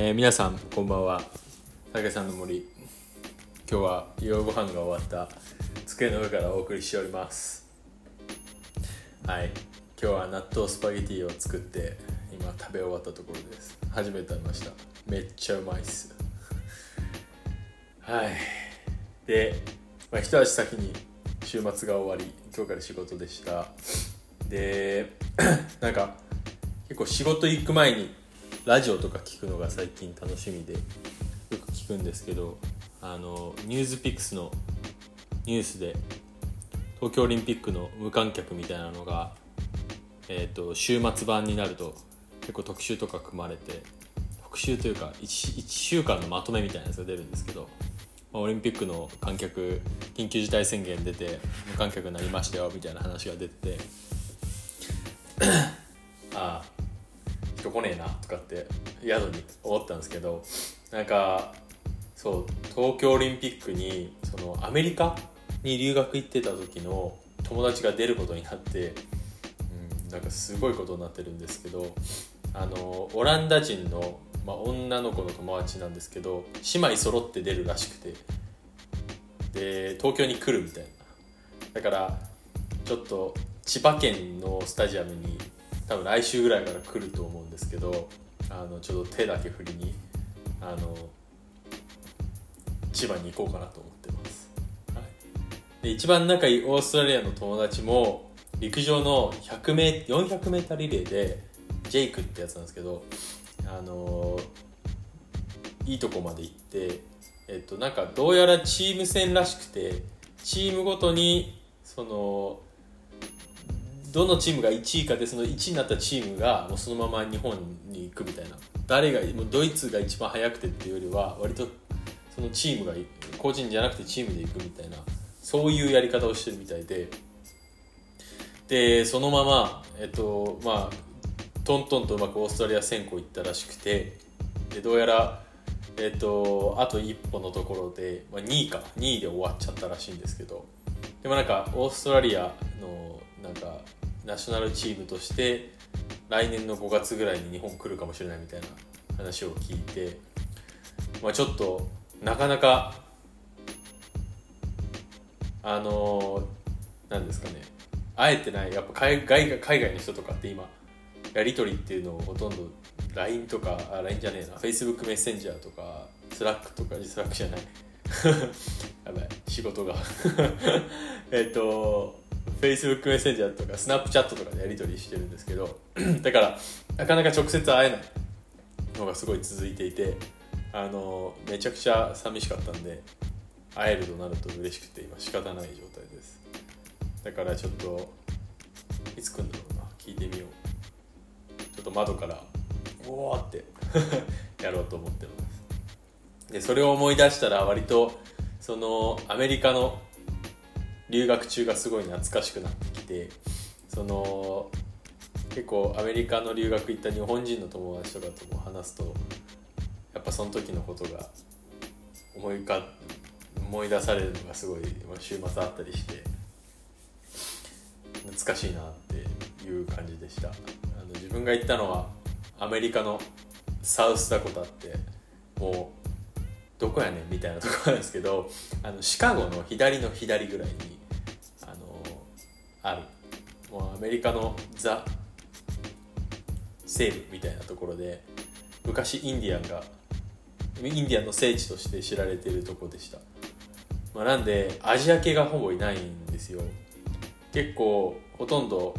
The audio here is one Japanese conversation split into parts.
えー皆さんこんばんは。竹さんの森。今日は夜ご飯が終わった。机の上からお送りしております。はい。今日は納豆スパゲティを作って今食べ終わったところです。初めて食べました。めっちゃうまいっす。はい。で、まあ、一足先に週末が終わり今日から仕事でした。で なんか結構仕事行く前にラジオとか聞くのが最近楽しみでよく聞くんですけどあのニュースピックスのニュースで東京オリンピックの無観客みたいなのが、えー、と週末版になると結構特集とか組まれて特集というか 1, 1週間のまとめみたいなやつが出るんですけど、まあ、オリンピックの観客緊急事態宣言出て無観客になりましたよみたいな話が出て来ねえなとかって宿に思ったんですけどなんかそう東京オリンピックにそのアメリカに留学行ってた時の友達が出ることになって、うん、なんかすごいことになってるんですけどあのオランダ人の、まあ、女の子の友達なんですけど姉妹揃って出るらしくてで東京に来るみたいな。だからちょっと千葉県のスタジアムに多分来週ぐらいから来ると思うんですけどあのちょっと手だけ振りにあの千葉に行こうかなと思ってます、はい、で一番仲いいオーストラリアの友達も陸上の 100m 400m リレーでジェイクってやつなんですけどあのいいとこまで行ってえっとなんかどうやらチーム戦らしくてチームごとにそのどのチームが1位かでその1位になったチームがもうそのまま日本に行くみたいな。誰がもうドイツが一番速くてっていうよりは割とそのチームが個人じゃなくてチームで行くみたいなそういうやり方をしてるみたいで。でそのままえっとまあトントンとうまくオーストラリア選考行ったらしくてでどうやらえっとあと一歩のところで、まあ、2位か。2位で終わっちゃったらしいんですけど。でもなんかオーストラリアのなんかナショナルチームとして来年の5月ぐらいに日本来るかもしれないみたいな話を聞いて、まあ、ちょっとなかなかあのなんですかねあえてないやっぱ海外海外の人とかって今やり取りっていうのをほとんど LINE とかあ LINE じゃねえな Facebook メッセンジャーとか Slack とか Slack じゃない。やばい仕事が。えっと Facebook メッセンジャーとか Snapchat とかでやり取りしてるんですけど だからなかなか直接会えないのがすごい続いていてあのめちゃくちゃ寂しかったんで会えるとなると嬉しくて今仕方ない状態です。だからちょっといつ来るんだろうな聞いてみよう。ちょっと窓からおーって やろうと思ってます。でそれを思い出したら割とそのアメリカの留学中がすごい懐かしくなってきてその結構アメリカの留学行った日本人の友達とかとも話すとやっぱその時のことが思いか思い出されるのがすごい週末あったりして懐かしいなっていう感じでした。あの自分が行ったのはアメリカのサウスダコタってもうどこやねんみたいなところなんですけどあのシカゴの左の左ぐらいにあのある。もうアメリカのザ西部みたいなところで昔インディアンがインディアンの聖地として知られているとこでした、まあ、なんでアジア系がほぼいないんですよ。結構ほとんど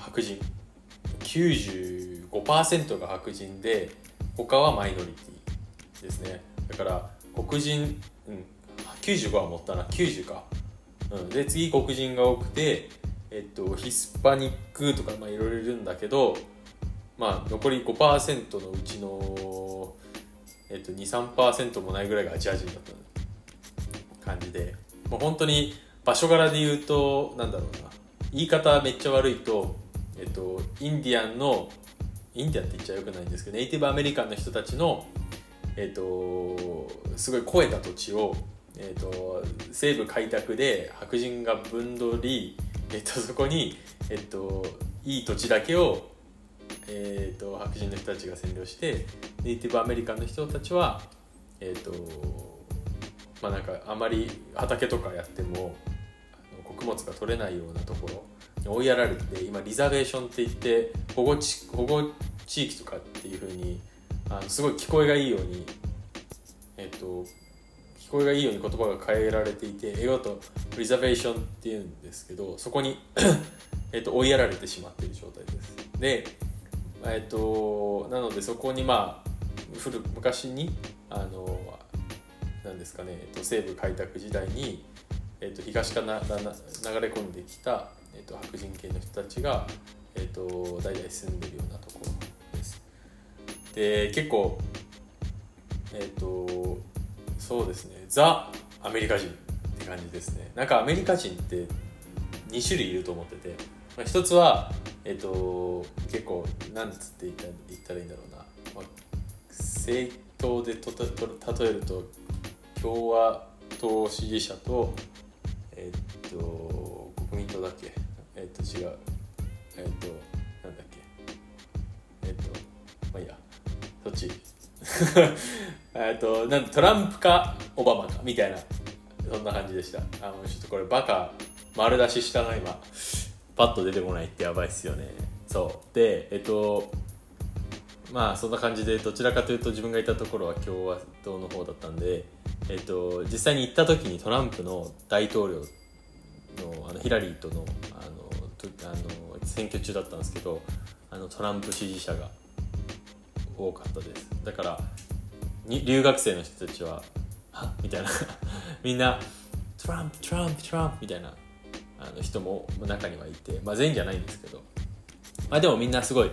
白人。95%が白人で他はマイノリティですね。だから黒人、うん、95は持ったな90か、うん、で次黒人が多くて、えっと、ヒスパニックとかまあいろいろいるんだけど、まあ、残り5%のうちの、えっと、23%もないぐらいがアジア人だった感じで。もう本当に場所柄で言うとなんだろうな。言い方めっちゃ悪いと、えっと、インディアンのインディアンって言っちゃよくないんですけどネイティブアメリカンの人たちのえーと、すごい肥えた土地を、えーと、西部開拓で白人が分取り、えーと、そこに、えー、といい土地だけを、えー、と白人の人たちが占領してネイティブアメリカンの人たちはえっ、とまあなんかあまり畑とかやっても穀物が取れないようなところに追いやられて今リザベーションって言って保護地保護地域とかっていうふうにあのすごい聞こえがいいようにえっ、と聞こえがいいように言葉が変えられていて英語だとリザベーションっていうんですけどそこに えっと追いやられてしまっている状態です。でえっ、となのでそこにまあ古昔にあのなんですかね、えっと、西部開拓時代に、えっと、東からな流れ込んできた、えっと、白人系の人たちが、えっと、代々住んでるようなところ。で結構えっとそうですね。ザ・アメリカ人って感じですね。なんかアメリカ人って2種類いると思ってて、まあ、一つはえっと結構なんつって言った言ったらいいんだろうな、まあ、政党でとと例えると共和党支持者とえっと国民党だっけ？えっと違う。えっとち。えっとなんトランプかオバマかみたいなそんな感じでした。あのちょっとこれバカ丸出ししたな今。パッと出てこないってやばいっすよね。そう。でえっとまあそんな感じでどちらかというと自分がいたところは共和党の方だったんで、えっと、実際に行った時にトランプの大統領のあのヒラリーとのあのあの選挙中だったんですけどあのトランプ支持者が多かったです。だからに留学生の人たちは「は？みたいな。みんな「トランプトランプトランプ」みたいなあの人も中にはいて、まあ、全員じゃないんですけど、まあ、でもみんなすごい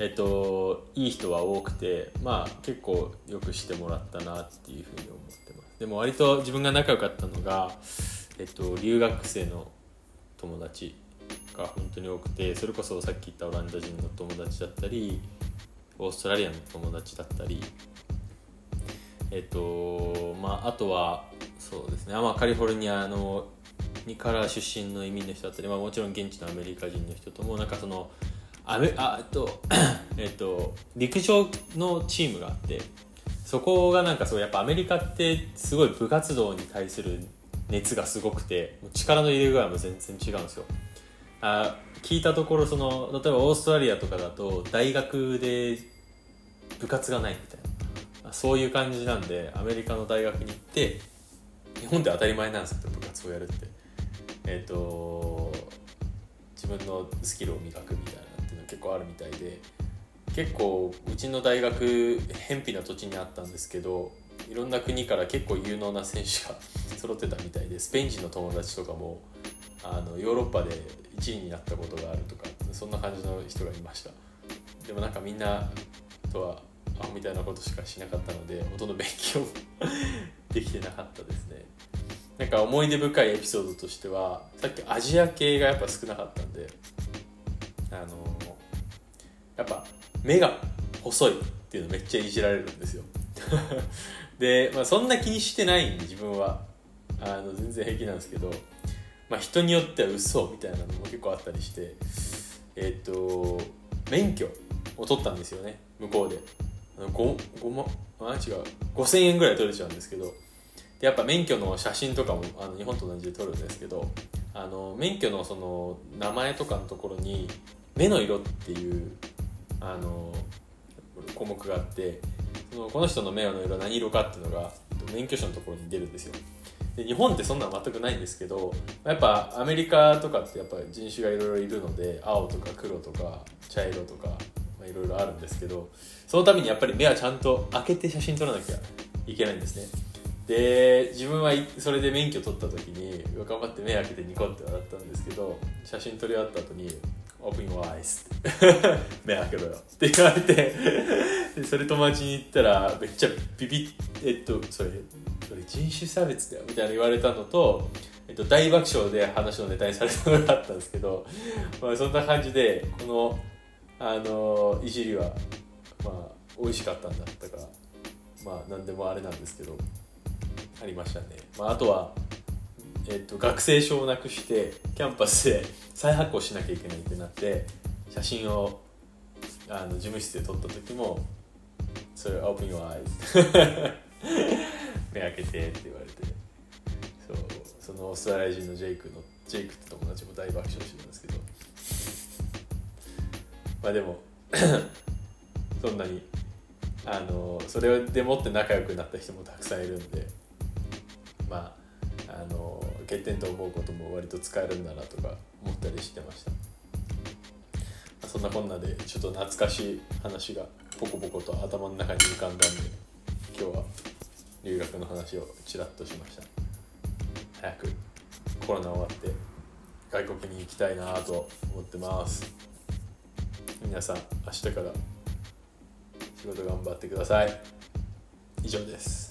えっと、いい人は多くて、まあ、結構よくしてもらったなっていうふうに思ってます。でも割と自分が仲良かったのが、えっと、留学生の友達が本当に多くてそれこそさっき言ったオランダ人の友達だったりオーストラリアの友達だったりえっとまああとはそうですね。あ、まあ、カリフォルニアのにから出身の移民の人だったり、まあ、もちろん現地のアメリカ人の人ともなんかそのアメあっとえっと 陸上のチームがあってそこがなんかそうやっぱアメリカってすごい部活動に対する熱がすごくて力の入れ具合も全然違うんですよ。あ聞いたところその例えばオーストラリアとかだと大学で部活がないみたいな。そういう感じなんでアメリカの大学に行って日本で当たり前なんですけど部活をやるって。えっ、ー、と自分のスキルを磨くみたいなっていうの結構あるみたいで結構うちの大学偏僻な土地にあったんですけどいろんな国から結構有能な選手が 揃ってたみたいでスペイン人の友達とかもあのヨーロッパで1位になったことがあるとかそんな感じの人がいました。でもなんかみんなとはアホみたいなことしかしなかったのでほとんど勉強できてなかったですね。なんか思い出深いエピソードとしてはさっきアジア系がやっぱ少なかったんであのやっぱ目が細いっていうのめっちゃいじられるんですよ。で、まあ、そんな気にしてないんで自分は。あの全然平気なんですけど、まあ、人によっては嘘みたいなのも結構あったりしてえっ、と免許を取ったんですよね向こうで。5 5万あ違う5000円ぐらい取れちゃうんですけどでやっぱ免許の写真とかもあの日本と同じで撮るんですけどあの免許のその名前とかのところに目の色っていうあの項目があってそのこの人の目の色何色かっていうのが免許証のところに出るんですよ。で日本ってそんなの全くないんですけどやっぱアメリカとかってやっぱ人種がいろいろいるので青とか黒とか茶色とかいろいろあるんですけどそのためにやっぱり目はちゃんと開けて写真撮らなきゃいけないんですね。で自分はそれで免許取った時に頑張って目開けてニコって笑ったんですけど写真撮り終わった後にオープン your eyes 目開けろよって言われてでそれ友達に言ったらめっちゃビビッえっとそれそれ人種差別だよみたいな言われたのと、えっと、大爆笑で話のネタにされたのがあったんですけど、まあ、そんな感じでこのあのいじりはまあ美味しかったんだったかまあ何でもあれなんですけどありましたね、まあ、あとはえっと、学生証をなくしてキャンパスで再発行しなきゃいけないってなって写真をあの事務室で撮った時もそれ Open your eyes 目開けてって言われて。そうそのオーストラリア人のジェイクのジェイクって友達も大爆笑してるんですけど。まあでも そんなにあのそれでもって仲良くなった人もたくさんいるんで。まああの欠点と思うことも割と使えるんだなとか思ったりしてました、まあ、そんなこんなでちょっと懐かしい話がポコポコと頭の中に浮かんだんで。留学の話をちらっとしました。早くコロナ終わって外国に行きたいなと思ってます。皆さん明日から仕事頑張ってください。以上です。